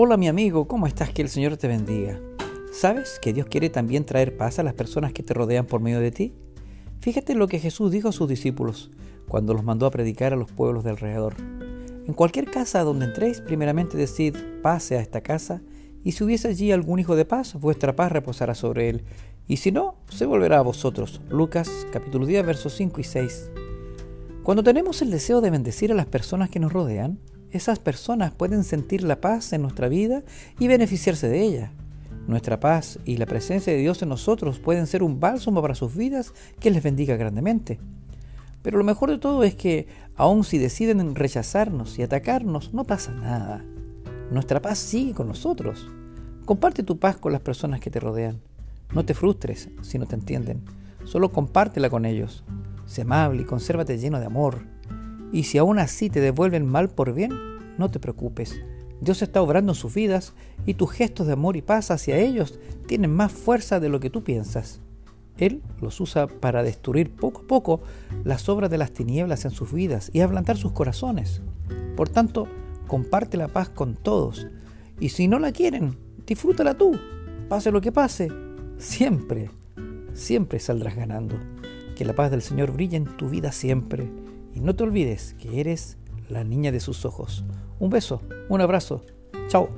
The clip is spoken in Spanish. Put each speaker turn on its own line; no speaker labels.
Hola mi amigo, ¿cómo estás? Que el Señor te bendiga. ¿Sabes que Dios quiere también traer paz a las personas que te rodean por medio de ti? Fíjate lo que Jesús dijo a sus discípulos cuando los mandó a predicar a los pueblos de alrededor. En cualquier casa donde entréis, primeramente decid, pase a esta casa, y si hubiese allí algún hijo de paz, vuestra paz reposará sobre él, y si no, se volverá a vosotros. Lucas capítulo 10, versos 5 y 6. Cuando tenemos el deseo de bendecir a las personas que nos rodean, esas personas pueden sentir la paz en nuestra vida y beneficiarse de ella. Nuestra paz y la presencia de Dios en nosotros pueden ser un bálsamo para sus vidas que les bendiga grandemente. Pero lo mejor de todo es que, aun si deciden rechazarnos y atacarnos, no pasa nada. Nuestra paz sigue con nosotros. Comparte tu paz con las personas que te rodean. No te frustres si no te entienden. Solo compártela con ellos. Sé amable y consérvate lleno de amor. Y si aún así te devuelven mal por bien, no te preocupes. Dios está obrando en sus vidas y tus gestos de amor y paz hacia ellos tienen más fuerza de lo que tú piensas. Él los usa para destruir poco a poco las obras de las tinieblas en sus vidas y ablandar sus corazones. Por tanto, comparte la paz con todos. Y si no la quieren, disfrútala tú. Pase lo que pase, siempre, siempre saldrás ganando. Que la paz del Señor brille en tu vida siempre. Y no te olvides que eres la niña de sus ojos. Un beso, un abrazo. Chao.